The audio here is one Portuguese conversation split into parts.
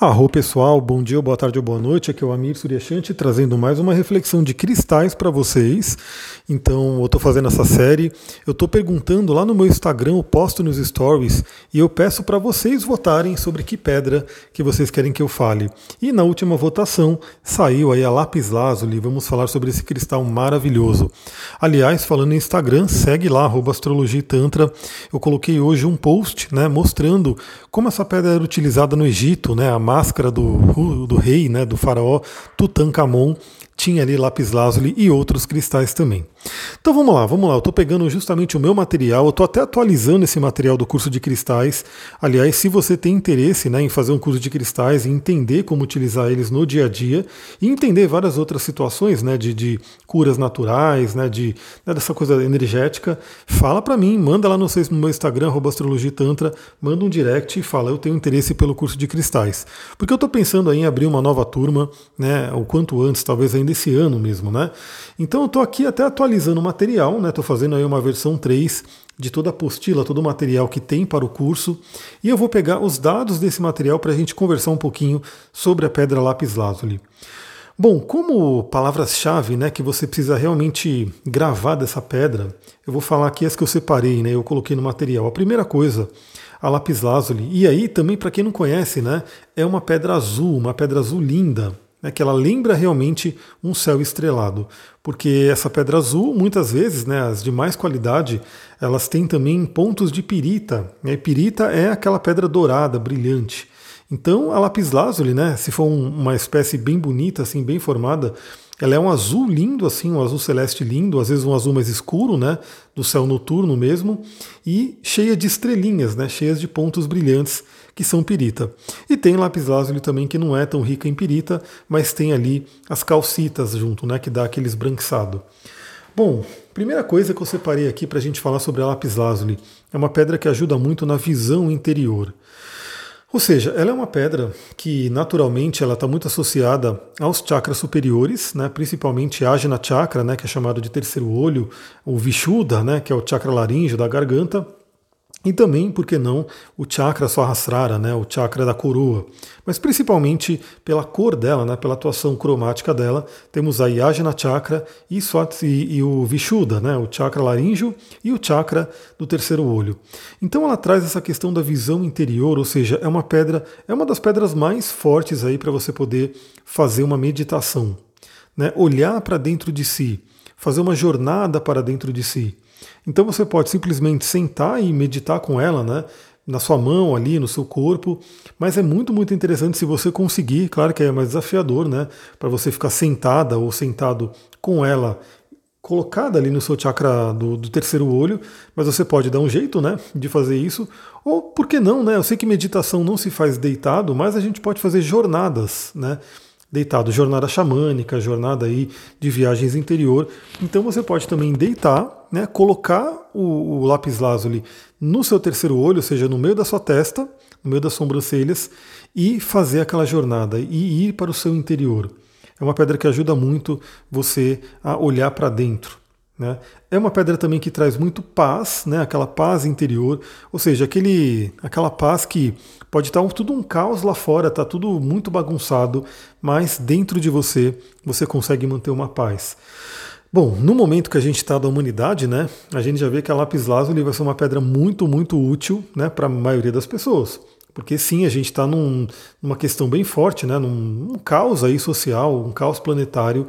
Arro pessoal, bom dia, boa tarde ou boa noite. Aqui é o Amir Suryashanti trazendo mais uma reflexão de cristais para vocês. Então, eu estou fazendo essa série. Eu estou perguntando lá no meu Instagram, eu posto nos stories e eu peço para vocês votarem sobre que pedra que vocês querem que eu fale. E na última votação saiu aí a lápis lazuli. Vamos falar sobre esse cristal maravilhoso. Aliás, falando em Instagram, segue lá astrologia tantra. Eu coloquei hoje um post, né, mostrando como essa pedra era utilizada no Egito, né? Máscara do, do rei, né, do faraó Tutankhamon, tinha ali lápis lazuli e outros cristais também. Então vamos lá, vamos lá. Eu estou pegando justamente o meu material, eu estou até atualizando esse material do curso de cristais. Aliás, se você tem interesse né, em fazer um curso de cristais e entender como utilizar eles no dia a dia e entender várias outras situações né, de, de curas naturais, né, de, né, dessa coisa energética, fala para mim, manda lá no, no meu Instagram, astrologitantra, manda um direct e fala, eu tenho interesse pelo curso de cristais. Porque eu estou pensando em abrir uma nova turma, né, o quanto antes, talvez ainda esse ano mesmo. Né? Então eu estou aqui até atualizando material, né? Estou fazendo aí uma versão 3 de toda a apostila, todo o material que tem para o curso, e eu vou pegar os dados desse material para a gente conversar um pouquinho sobre a pedra lápis lazuli. Bom, como palavras-chave, né, que você precisa realmente gravar dessa pedra, eu vou falar aqui as que eu separei, né, eu coloquei no material. A primeira coisa, a lápis lazuli. E aí também para quem não conhece, né, é uma pedra azul, uma pedra azul linda, né, que ela lembra realmente um céu estrelado, porque essa pedra azul, muitas vezes, né, as de mais qualidade, elas têm também pontos de pirita. Né, e pirita é aquela pedra dourada, brilhante. Então, a lápis lazuli, né, se for um, uma espécie bem bonita, assim, bem formada, ela é um azul lindo, assim, um azul celeste lindo, às vezes um azul mais escuro, né, do céu noturno mesmo, e cheia de estrelinhas, né, cheias de pontos brilhantes que são pirita. E tem lápis lazuli também que não é tão rica em pirita, mas tem ali as calcitas junto, né, que dá aquele esbranquiçado. Bom, primeira coisa que eu separei aqui para a gente falar sobre a lápis lazuli é uma pedra que ajuda muito na visão interior. Ou seja, ela é uma pedra que naturalmente ela está muito associada aos chakras superiores, né, principalmente a Ajna Chakra, né, que é chamado de terceiro olho, o Vishuddha, né, que é o chakra laríngeo da garganta, e também, por que não, o chakra Sahasrara, né, o chakra da coroa. Mas principalmente pela cor dela, né, pela atuação cromática dela, temos a Yajna Chakra e, e, e o Vishuddha, né, o chakra laríngeo e o chakra do terceiro olho. Então ela traz essa questão da visão interior, ou seja, é uma pedra, é uma das pedras mais fortes aí para você poder fazer uma meditação, né, olhar para dentro de si, fazer uma jornada para dentro de si. Então você pode simplesmente sentar e meditar com ela, né? Na sua mão ali, no seu corpo, mas é muito, muito interessante se você conseguir, claro que é mais desafiador, né? Para você ficar sentada ou sentado com ela colocada ali no seu chakra do, do, terceiro olho, mas você pode dar um jeito, né, de fazer isso. Ou por que não, né? Eu sei que meditação não se faz deitado, mas a gente pode fazer jornadas, né? Deitado, jornada xamânica, jornada aí de viagens interior. Então você pode também deitar né, colocar o, o lápis lazuli no seu terceiro olho, ou seja, no meio da sua testa, no meio das sobrancelhas, e fazer aquela jornada e ir para o seu interior. É uma pedra que ajuda muito você a olhar para dentro. Né? É uma pedra também que traz muito paz, né? aquela paz interior, ou seja, aquele, aquela paz que pode estar tudo um caos lá fora, está tudo muito bagunçado, mas dentro de você você consegue manter uma paz. Bom, no momento que a gente está da humanidade, né, a gente já vê que a lápis lazuli vai ser uma pedra muito, muito útil né, para a maioria das pessoas. Porque sim, a gente está num, numa questão bem forte, né, num, num caos aí social, um caos planetário,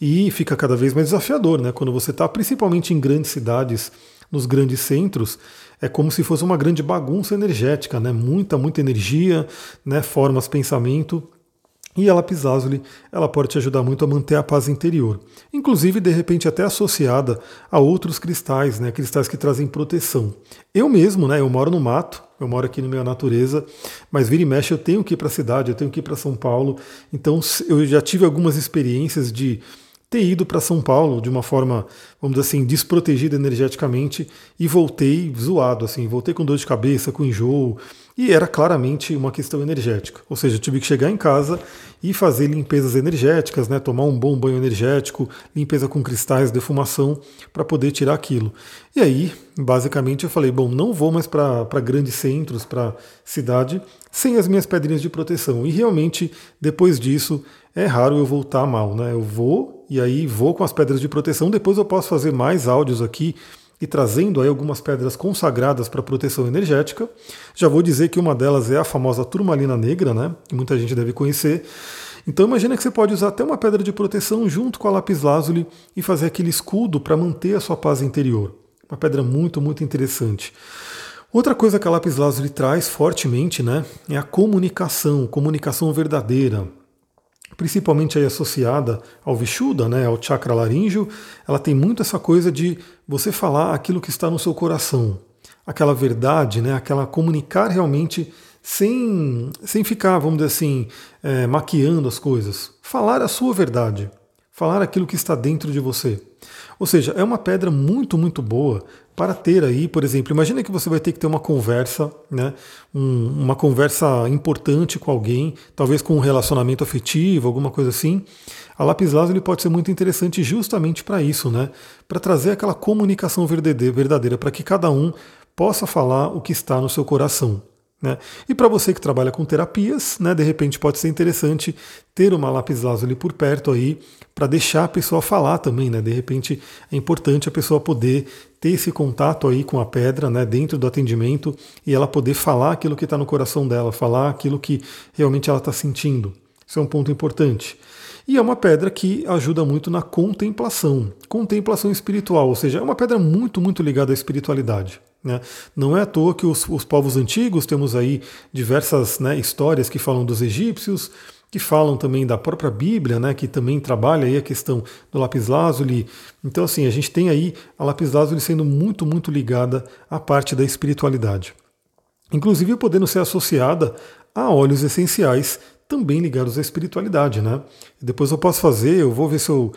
e fica cada vez mais desafiador, né? Quando você está principalmente em grandes cidades, nos grandes centros, é como se fosse uma grande bagunça energética, né? Muita, muita energia, né? Formas, pensamento e a lápis lazuli, ela pode te ajudar muito a manter a paz interior. Inclusive, de repente, até associada a outros cristais, né? cristais que trazem proteção. Eu mesmo, né? eu moro no mato, eu moro aqui no meio da natureza, mas vira e mexe eu tenho que ir para a cidade, eu tenho que ir para São Paulo. Então, eu já tive algumas experiências de ter ido para São Paulo de uma forma, vamos dizer assim, desprotegida energeticamente e voltei zoado, assim, voltei com dor de cabeça, com enjoo, e era claramente uma questão energética. Ou seja, eu tive que chegar em casa e fazer limpezas energéticas, né, tomar um bom banho energético, limpeza com cristais, defumação, para poder tirar aquilo. E aí, basicamente, eu falei, bom, não vou mais para grandes centros, para cidade, sem as minhas pedrinhas de proteção. E realmente, depois disso, é raro eu voltar mal, né? Eu vou e aí vou com as pedras de proteção. Depois eu posso fazer mais áudios aqui e trazendo aí algumas pedras consagradas para proteção energética. Já vou dizer que uma delas é a famosa turmalina negra, né? Que muita gente deve conhecer. Então imagina que você pode usar até uma pedra de proteção junto com a lápis lazuli e fazer aquele escudo para manter a sua paz interior. Uma pedra muito, muito interessante. Outra coisa que a lápis lazuli traz fortemente, né, é a comunicação, comunicação verdadeira principalmente aí associada ao Vishuddha, né, ao chakra laríngeo, ela tem muito essa coisa de você falar aquilo que está no seu coração, aquela verdade, né, aquela comunicar realmente sem, sem ficar, vamos dizer assim, é, maquiando as coisas. Falar a sua verdade, falar aquilo que está dentro de você. Ou seja, é uma pedra muito, muito boa para ter aí, por exemplo, imagina que você vai ter que ter uma conversa, né, um, uma conversa importante com alguém, talvez com um relacionamento afetivo, alguma coisa assim. A lápis lazuli pode ser muito interessante justamente para isso, né, para trazer aquela comunicação verdadeira, para que cada um possa falar o que está no seu coração. Né? E para você que trabalha com terapias, né, de repente pode ser interessante ter uma lápis lazuli por perto aí para deixar a pessoa falar também, né? De repente é importante a pessoa poder ter esse contato aí com a pedra, né, dentro do atendimento e ela poder falar aquilo que está no coração dela, falar aquilo que realmente ela está sentindo. Isso é um ponto importante. E é uma pedra que ajuda muito na contemplação, contemplação espiritual, ou seja, é uma pedra muito, muito ligada à espiritualidade. Né? Não é à toa que os, os povos antigos, temos aí diversas né, histórias que falam dos egípcios, que falam também da própria Bíblia, né, que também trabalha aí a questão do lápis lazuli. Então, assim, a gente tem aí a lápis lazuli sendo muito, muito ligada à parte da espiritualidade. Inclusive podendo ser associada a óleos essenciais também ligados à espiritualidade, né? Depois eu posso fazer, eu vou ver se eu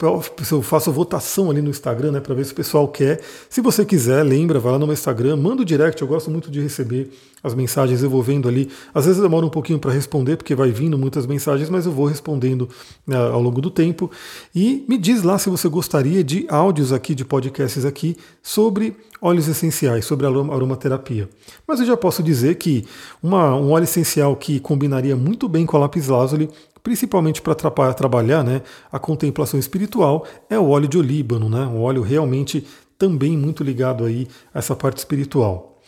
eu faço votação ali no Instagram, né, para ver se o pessoal quer. Se você quiser, lembra, vai lá no meu Instagram, manda o direct, eu gosto muito de receber as mensagens, eu vou vendo ali. Às vezes demora um pouquinho para responder, porque vai vindo muitas mensagens, mas eu vou respondendo né, ao longo do tempo. E me diz lá se você gostaria de áudios aqui, de podcasts aqui, sobre óleos essenciais, sobre aromaterapia. Mas eu já posso dizer que uma, um óleo essencial que combinaria muito bem com a lápis lazuli principalmente para trabalhar né, a contemplação espiritual, é o óleo de olíbano, né, um óleo realmente também muito ligado aí a essa parte espiritual.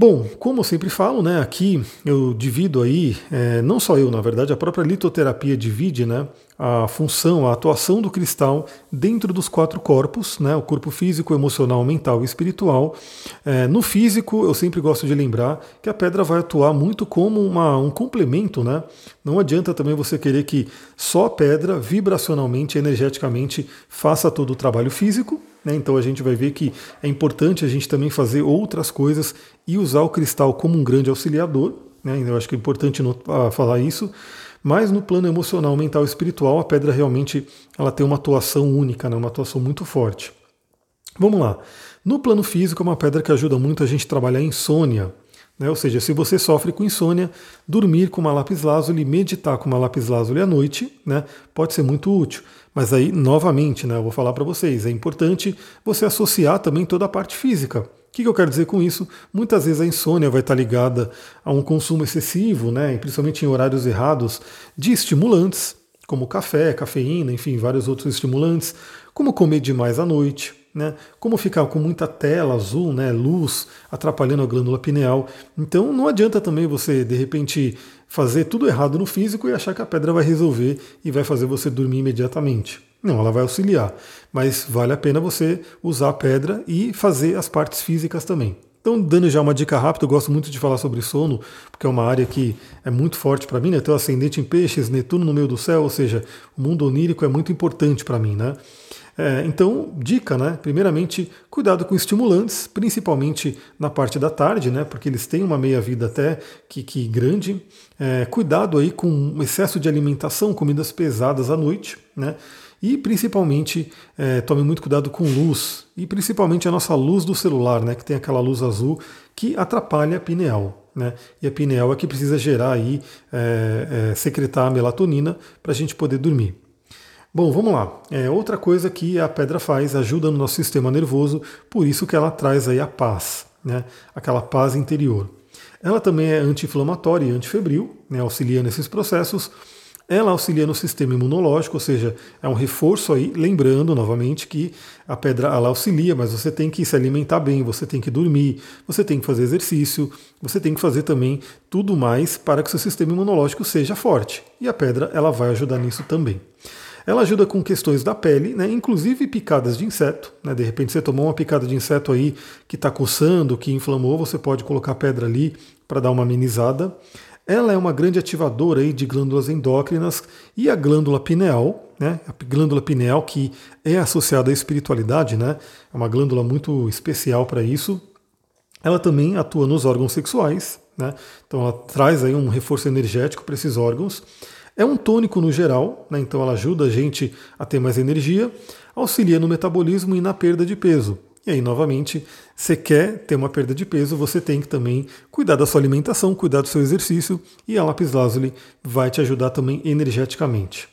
Bom, como eu sempre falo, né, aqui eu divido aí, é, não só eu, na verdade, a própria litoterapia divide né, a função, a atuação do cristal dentro dos quatro corpos, né, o corpo físico, emocional, mental e espiritual. É, no físico, eu sempre gosto de lembrar que a pedra vai atuar muito como uma, um complemento. Né? Não adianta também você querer que só a pedra, vibracionalmente, energeticamente, faça todo o trabalho físico, né? Então a gente vai ver que é importante a gente também fazer outras coisas e usar o cristal como um grande auxiliador. Né? Eu acho que é importante falar isso. Mas no plano emocional, mental e espiritual, a pedra realmente ela tem uma atuação única, né? uma atuação muito forte. Vamos lá. No plano físico, é uma pedra que ajuda muito a gente a trabalhar insônia. Né? Ou seja, se você sofre com insônia, dormir com uma lápis lazuli, meditar com uma lápis lazuli à noite, né? pode ser muito útil. Mas aí, novamente, né, eu vou falar para vocês, é importante você associar também toda a parte física. O que, que eu quero dizer com isso? Muitas vezes a insônia vai estar ligada a um consumo excessivo, né, principalmente em horários errados, de estimulantes, como café, cafeína, enfim, vários outros estimulantes, como comer demais à noite, né? Como ficar com muita tela azul, né, luz, atrapalhando a glândula pineal. Então não adianta também você, de repente, fazer tudo errado no físico e achar que a pedra vai resolver e vai fazer você dormir imediatamente. Não, ela vai auxiliar, mas vale a pena você usar a pedra e fazer as partes físicas também. Então, dando já uma dica rápida, eu gosto muito de falar sobre sono, porque é uma área que é muito forte para mim, né? Tenho ascendente em peixes, Netuno no meio do céu, ou seja, o mundo onírico é muito importante para mim, né? É, então, dica, né? Primeiramente, cuidado com estimulantes, principalmente na parte da tarde, né? Porque eles têm uma meia-vida até que, que grande. É, cuidado aí com excesso de alimentação, comidas pesadas à noite, né? E principalmente é, tome muito cuidado com luz, e principalmente a nossa luz do celular, né, que tem aquela luz azul que atrapalha a pineal. Né? E a pineal é que precisa gerar aí, é, é, secretar a melatonina para a gente poder dormir. Bom, vamos lá. É outra coisa que a pedra faz, ajuda no nosso sistema nervoso, por isso que ela traz aí a paz, né? Aquela paz interior. Ela também é anti-inflamatória e antifebril, né? auxilia nesses processos. Ela auxilia no sistema imunológico, ou seja, é um reforço aí, lembrando novamente que a pedra ela auxilia, mas você tem que se alimentar bem, você tem que dormir, você tem que fazer exercício, você tem que fazer também tudo mais para que seu sistema imunológico seja forte. E a pedra ela vai ajudar nisso também. Ela ajuda com questões da pele, né, inclusive picadas de inseto. Né, de repente você tomou uma picada de inseto aí que está coçando, que inflamou, você pode colocar pedra ali para dar uma amenizada. Ela é uma grande ativadora aí de glândulas endócrinas e a glândula pineal, né? A glândula pineal que é associada à espiritualidade, né? É uma glândula muito especial para isso. Ela também atua nos órgãos sexuais, né? Então ela traz aí um reforço energético para esses órgãos. É um tônico no geral, né? então ela ajuda a gente a ter mais energia, auxilia no metabolismo e na perda de peso. E aí, novamente, você quer ter uma perda de peso, você tem que também cuidar da sua alimentação, cuidar do seu exercício, e a lápis lazuli vai te ajudar também energeticamente.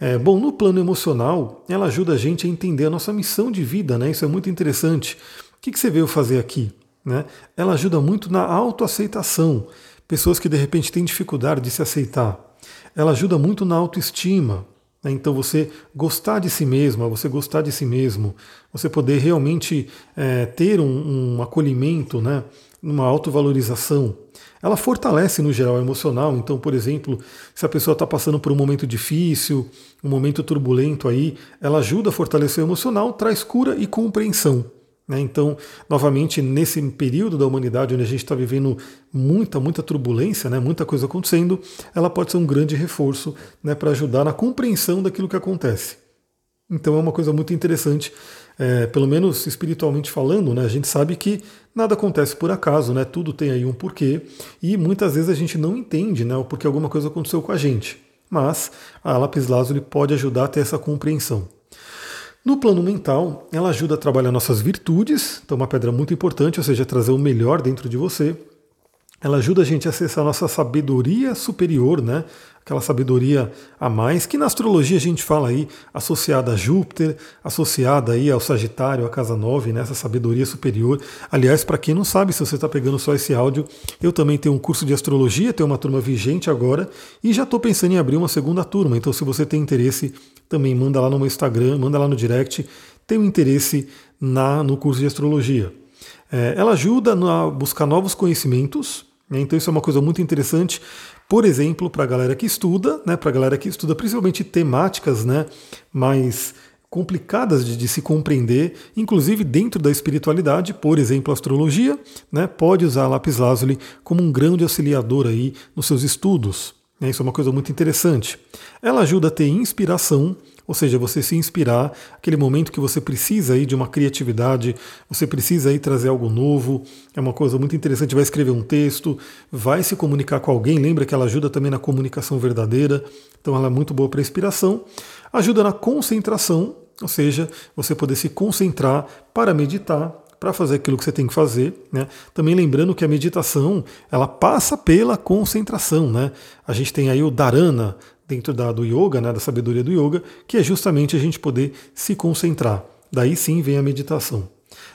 É, bom, no plano emocional, ela ajuda a gente a entender a nossa missão de vida, né? Isso é muito interessante. O que, que você veio fazer aqui? Né? Ela ajuda muito na autoaceitação. Pessoas que de repente têm dificuldade de se aceitar. Ela ajuda muito na autoestima. Né? Então, você gostar de si mesma, você gostar de si mesmo, você poder realmente é, ter um, um acolhimento, né? uma autovalorização. Ela fortalece no geral emocional. Então, por exemplo, se a pessoa está passando por um momento difícil, um momento turbulento aí, ela ajuda a fortalecer o emocional, traz cura e compreensão. Né? Então, novamente, nesse período da humanidade onde a gente está vivendo muita, muita turbulência, né? muita coisa acontecendo, ela pode ser um grande reforço né? para ajudar na compreensão daquilo que acontece. Então é uma coisa muito interessante, é, pelo menos espiritualmente falando, né? a gente sabe que nada acontece por acaso, né? tudo tem aí um porquê, e muitas vezes a gente não entende né? o porquê alguma coisa aconteceu com a gente. Mas a lápis lazuli pode ajudar a ter essa compreensão. No plano mental, ela ajuda a trabalhar nossas virtudes, então uma pedra muito importante, ou seja, trazer o melhor dentro de você. Ela ajuda a gente a acessar a nossa sabedoria superior, né? aquela sabedoria a mais, que na astrologia a gente fala aí associada a Júpiter, associada aí ao Sagitário, a casa 9, né, essa sabedoria superior. Aliás, para quem não sabe, se você está pegando só esse áudio, eu também tenho um curso de astrologia, tenho uma turma vigente agora e já estou pensando em abrir uma segunda turma. Então, se você tem interesse, também manda lá no meu Instagram, manda lá no direct. Tenho interesse na, no curso de astrologia. É, ela ajuda a buscar novos conhecimentos, né, então isso é uma coisa muito interessante por exemplo, para a galera que estuda, né, para a galera que estuda principalmente temáticas né, mais complicadas de, de, se compreender, inclusive dentro da espiritualidade, por exemplo, a astrologia, né, pode usar a lápis lazuli como um grande auxiliador aí nos seus estudos. Né, isso é uma coisa muito interessante. Ela ajuda a ter inspiração, ou seja, você se inspirar, aquele momento que você precisa aí de uma criatividade, você precisa aí trazer algo novo, é uma coisa muito interessante, vai escrever um texto, vai se comunicar com alguém, lembra que ela ajuda também na comunicação verdadeira, então ela é muito boa para inspiração, ajuda na concentração, ou seja, você poder se concentrar para meditar, para fazer aquilo que você tem que fazer. Né? Também lembrando que a meditação ela passa pela concentração. Né? A gente tem aí o dharana, dentro da, do yoga, né, da sabedoria do yoga, que é justamente a gente poder se concentrar. Daí sim vem a meditação.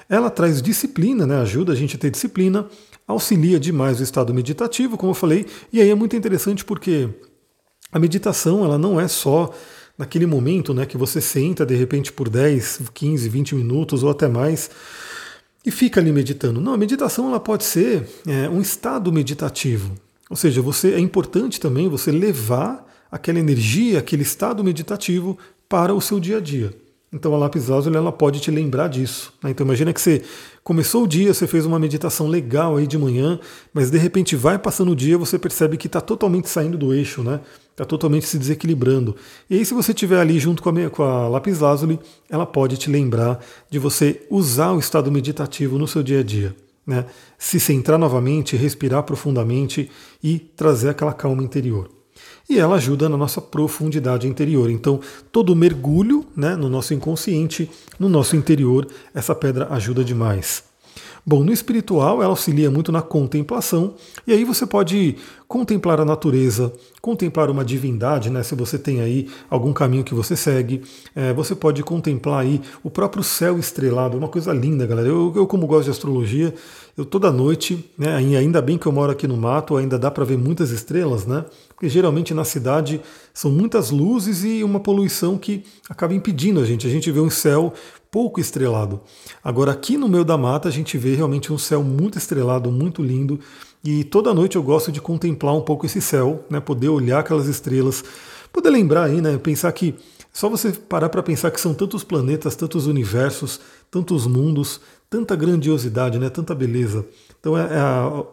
Ela traz disciplina, né, ajuda a gente a ter disciplina, auxilia demais o estado meditativo, como eu falei, e aí é muito interessante porque a meditação ela não é só naquele momento né, que você senta de repente por 10, 15, 20 minutos ou até mais e fica ali meditando. Não, a meditação ela pode ser é, um estado meditativo. Ou seja, você é importante também você levar aquela energia, aquele estado meditativo para o seu dia a dia. Então a lápis lazuli ela pode te lembrar disso. Né? Então imagina que você começou o dia, você fez uma meditação legal aí de manhã, mas de repente vai passando o dia, você percebe que está totalmente saindo do eixo, né? Está totalmente se desequilibrando. E aí se você estiver ali junto com a, com a lazuli, ela pode te lembrar de você usar o estado meditativo no seu dia a dia. Né? Se centrar novamente, respirar profundamente e trazer aquela calma interior. E ela ajuda na nossa profundidade interior. Então, todo mergulho né, no nosso inconsciente, no nosso interior, essa pedra ajuda demais. Bom, no espiritual ela auxilia muito na contemplação, e aí você pode contemplar a natureza, contemplar uma divindade, né? Se você tem aí algum caminho que você segue, é, você pode contemplar aí o próprio céu estrelado, uma coisa linda, galera. Eu, eu como gosto de astrologia, eu toda noite, né? Ainda bem que eu moro aqui no mato, ainda dá para ver muitas estrelas, né? Porque geralmente na cidade são muitas luzes e uma poluição que acaba impedindo a gente. A gente vê um céu pouco estrelado. Agora, aqui no meio da mata, a gente vê realmente um céu muito estrelado, muito lindo. E toda noite eu gosto de contemplar um pouco esse céu, né? poder olhar aquelas estrelas, poder lembrar aí, né? pensar que só você parar para pensar que são tantos planetas, tantos universos, tantos mundos, tanta grandiosidade, né? tanta beleza. Então é, é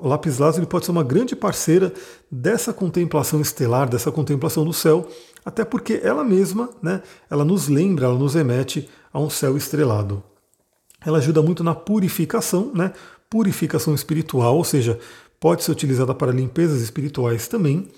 o lápis lazuli pode ser uma grande parceira dessa contemplação estelar, dessa contemplação do céu, até porque ela mesma, né, ela nos lembra, ela nos remete a um céu estrelado. Ela ajuda muito na purificação, né? purificação espiritual, ou seja, pode ser utilizada para limpezas espirituais também.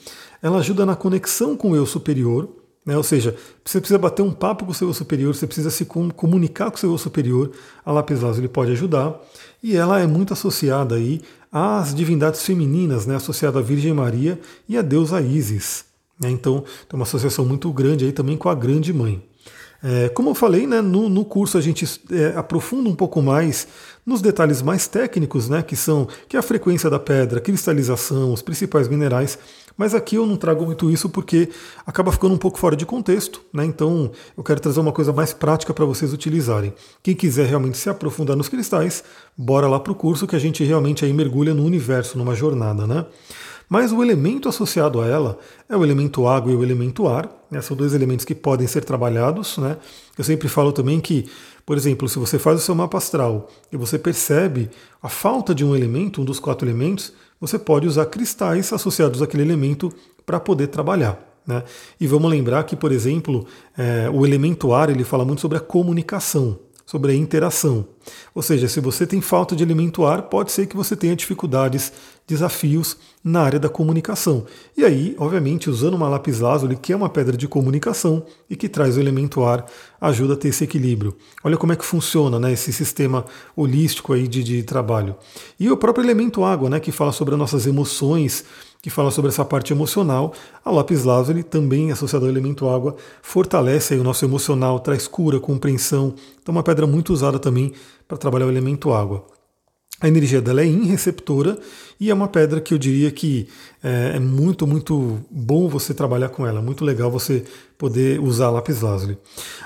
Ela ajuda na conexão com o eu superior, né? ou seja, você precisa bater um papo com o seu eu superior, você precisa se comunicar com o seu eu superior, a lápis lazuli pode ajudar. E ela é muito associada aí às divindades femininas, né? associada à Virgem Maria e à deusa Isis. Né? Então, tem uma associação muito grande aí também com a Grande Mãe. É, como eu falei, né, no, no curso a gente é, aprofunda um pouco mais nos detalhes mais técnicos, né, que são que é a frequência da pedra, cristalização, os principais minerais, mas aqui eu não trago muito isso porque acaba ficando um pouco fora de contexto, né, então eu quero trazer uma coisa mais prática para vocês utilizarem. Quem quiser realmente se aprofundar nos cristais, bora lá para o curso que a gente realmente aí mergulha no universo, numa jornada, né? Mas o elemento associado a ela é o elemento água e o elemento ar. Né? São dois elementos que podem ser trabalhados. Né? Eu sempre falo também que, por exemplo, se você faz o seu mapa astral e você percebe a falta de um elemento, um dos quatro elementos, você pode usar cristais associados àquele elemento para poder trabalhar. Né? E vamos lembrar que, por exemplo, é, o elemento ar ele fala muito sobre a comunicação sobre a interação. Ou seja, se você tem falta de elemento ar, pode ser que você tenha dificuldades, desafios na área da comunicação. E aí, obviamente, usando uma lápis lazuli, que é uma pedra de comunicação e que traz o elemento ar, ajuda a ter esse equilíbrio. Olha como é que funciona né, esse sistema holístico aí de, de trabalho. E o próprio elemento água, né, que fala sobre as nossas emoções, que fala sobre essa parte emocional. A lápis lazuli, também associada ao elemento água, fortalece o nosso emocional, traz cura, compreensão. Então, uma pedra muito usada também para trabalhar o elemento água. A energia dela é inreceptora e é uma pedra que eu diria que é, é muito, muito bom você trabalhar com ela. Muito legal você poder usar lápis lazuli.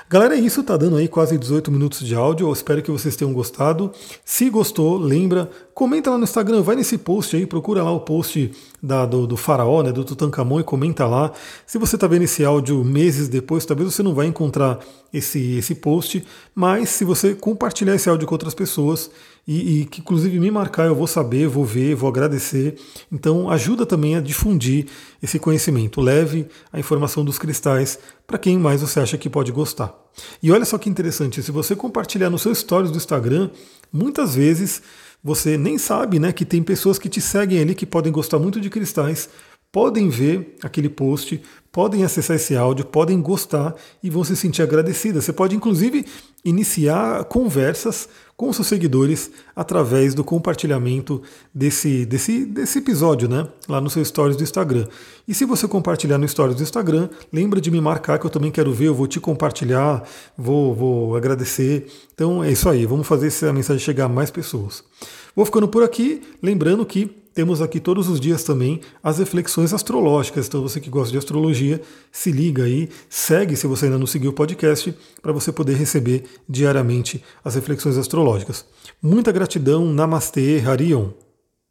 Galera, é isso, tá dando aí quase 18 minutos de áudio. Eu espero que vocês tenham gostado. Se gostou, lembra, comenta lá no Instagram, vai nesse post aí, procura lá o post da, do, do faraó, né, do Tutankhamon e comenta lá. Se você está vendo esse áudio meses depois, talvez você não vai encontrar esse, esse post, mas se você compartilhar esse áudio com outras pessoas e, e que inclusive me marcar, eu vou saber, vou ver, vou agradecer. Então ajuda também a difundir esse conhecimento. Leve a informação dos cristais para quem mais você acha que pode gostar. E olha só que interessante, se você compartilhar nos seus stories do Instagram, muitas vezes você nem sabe né, que tem pessoas que te seguem ali que podem gostar muito de cristais, podem ver aquele post, podem acessar esse áudio, podem gostar e vão se sentir agradecidas. Você pode, inclusive, iniciar conversas com seus seguidores através do compartilhamento desse, desse, desse episódio, né? Lá no seu Stories do Instagram. E se você compartilhar no Stories do Instagram, lembra de me marcar que eu também quero ver, eu vou te compartilhar, vou, vou agradecer. Então é isso aí, vamos fazer essa mensagem chegar a mais pessoas. Vou ficando por aqui, lembrando que temos aqui todos os dias também as reflexões astrológicas. Então, você que gosta de astrologia, se liga aí, segue se você ainda não seguiu o podcast, para você poder receber diariamente as reflexões astrológicas. Muita gratidão, Namastê, Harion.